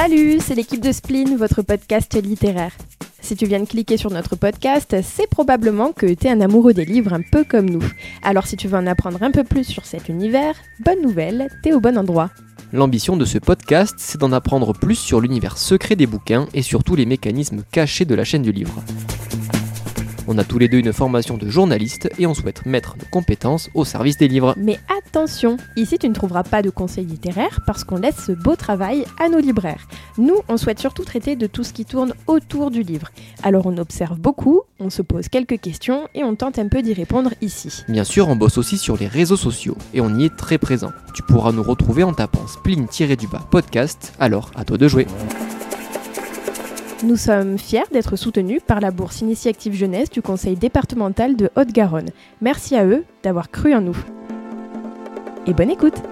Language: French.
Salut, c'est l'équipe de Spleen, votre podcast littéraire. Si tu viens de cliquer sur notre podcast, c'est probablement que tu es un amoureux des livres un peu comme nous. Alors si tu veux en apprendre un peu plus sur cet univers, bonne nouvelle, t'es au bon endroit. L'ambition de ce podcast, c'est d'en apprendre plus sur l'univers secret des bouquins et sur tous les mécanismes cachés de la chaîne du livre. On a tous les deux une formation de journaliste et on souhaite mettre nos compétences au service des livres. Mais attention, ici tu ne trouveras pas de conseils littéraires parce qu'on laisse ce beau travail à nos libraires. Nous, on souhaite surtout traiter de tout ce qui tourne autour du livre. Alors on observe beaucoup, on se pose quelques questions et on tente un peu d'y répondre ici. Bien sûr, on bosse aussi sur les réseaux sociaux et on y est très présent. Tu pourras nous retrouver en tapant spleen-du-bas podcast, alors à toi de jouer. Nous sommes fiers d'être soutenus par la bourse Initiative Jeunesse du Conseil départemental de Haute-Garonne. Merci à eux d'avoir cru en nous. Et bonne écoute